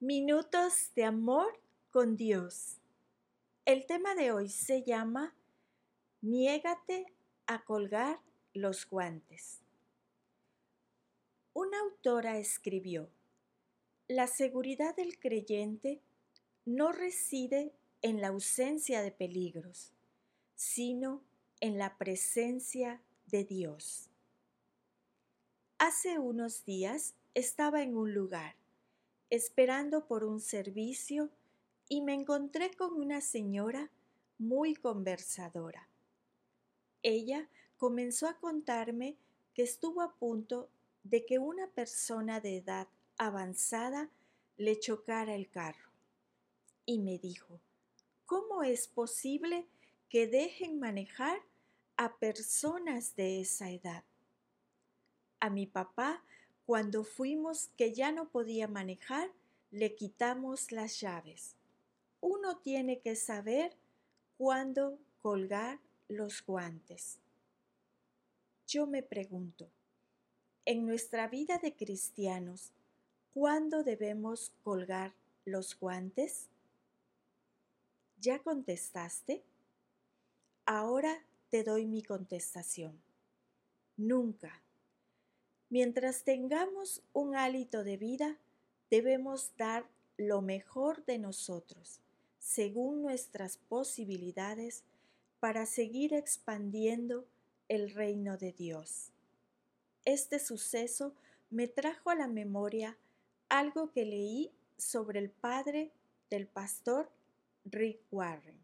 Minutos de amor con Dios. El tema de hoy se llama Niégate a colgar los guantes. Una autora escribió, La seguridad del creyente no reside en la ausencia de peligros, sino en la presencia de Dios. Hace unos días estaba en un lugar esperando por un servicio y me encontré con una señora muy conversadora. Ella comenzó a contarme que estuvo a punto de que una persona de edad avanzada le chocara el carro. Y me dijo, ¿cómo es posible que dejen manejar a personas de esa edad? A mi papá cuando fuimos que ya no podía manejar, le quitamos las llaves. Uno tiene que saber cuándo colgar los guantes. Yo me pregunto, en nuestra vida de cristianos, ¿cuándo debemos colgar los guantes? ¿Ya contestaste? Ahora te doy mi contestación. Nunca. Mientras tengamos un hálito de vida, debemos dar lo mejor de nosotros, según nuestras posibilidades, para seguir expandiendo el reino de Dios. Este suceso me trajo a la memoria algo que leí sobre el padre del pastor Rick Warren,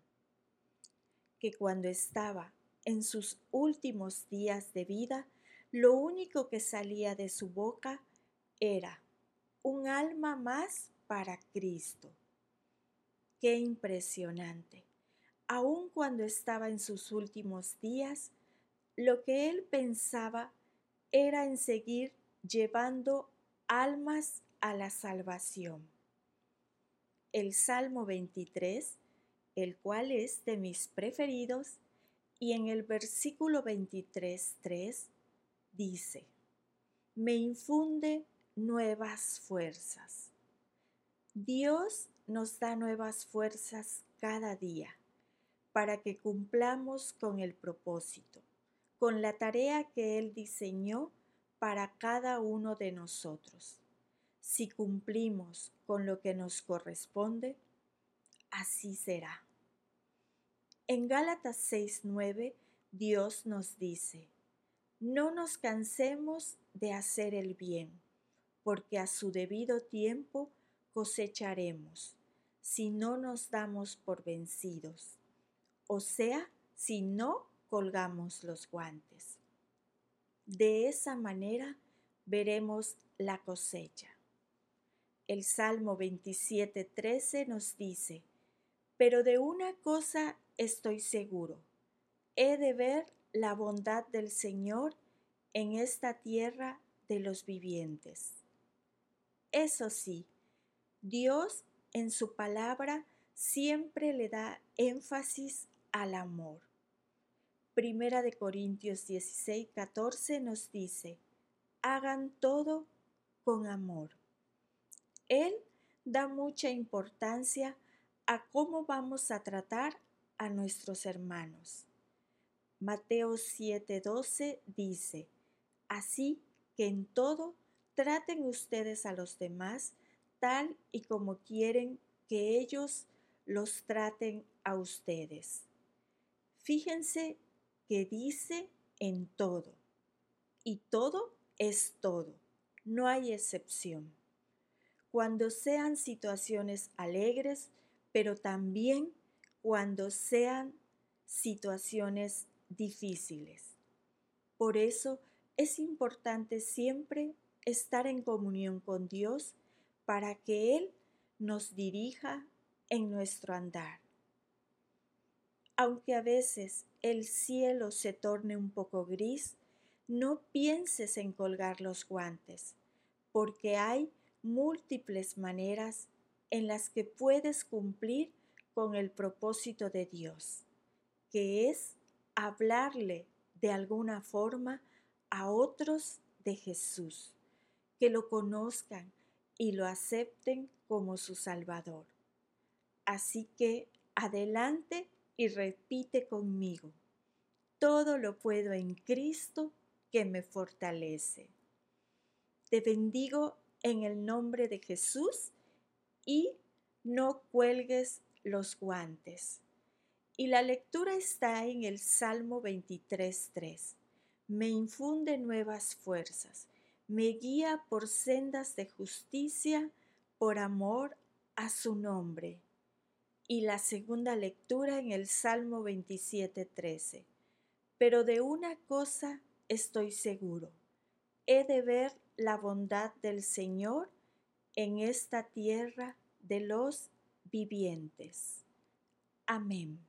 que cuando estaba en sus últimos días de vida, lo único que salía de su boca era un alma más para Cristo. Qué impresionante. Aun cuando estaba en sus últimos días, lo que él pensaba era en seguir llevando almas a la salvación. El Salmo 23, el cual es de mis preferidos, y en el versículo 23, 3, dice, me infunde nuevas fuerzas. Dios nos da nuevas fuerzas cada día para que cumplamos con el propósito, con la tarea que Él diseñó para cada uno de nosotros. Si cumplimos con lo que nos corresponde, así será. En Gálatas 6:9 Dios nos dice, no nos cansemos de hacer el bien, porque a su debido tiempo cosecharemos, si no nos damos por vencidos, o sea, si no colgamos los guantes. De esa manera veremos la cosecha. El Salmo 27:13 nos dice, pero de una cosa estoy seguro, he de ver la bondad del Señor en esta tierra de los vivientes. Eso sí, Dios en su palabra siempre le da énfasis al amor. Primera de Corintios 16, 14 nos dice, hagan todo con amor. Él da mucha importancia a cómo vamos a tratar a nuestros hermanos. Mateo 7:12 dice, Así que en todo traten ustedes a los demás tal y como quieren que ellos los traten a ustedes. Fíjense que dice en todo. Y todo es todo. No hay excepción. Cuando sean situaciones alegres, pero también cuando sean situaciones difíciles. Por eso es importante siempre estar en comunión con Dios para que Él nos dirija en nuestro andar. Aunque a veces el cielo se torne un poco gris, no pienses en colgar los guantes, porque hay múltiples maneras en las que puedes cumplir con el propósito de Dios, que es hablarle de alguna forma a otros de Jesús, que lo conozcan y lo acepten como su Salvador. Así que adelante y repite conmigo. Todo lo puedo en Cristo que me fortalece. Te bendigo en el nombre de Jesús y no cuelgues los guantes. Y la lectura está en el Salmo 23.3. Me infunde nuevas fuerzas, me guía por sendas de justicia, por amor a su nombre. Y la segunda lectura en el Salmo 27.13. Pero de una cosa estoy seguro, he de ver la bondad del Señor en esta tierra de los vivientes. Amén.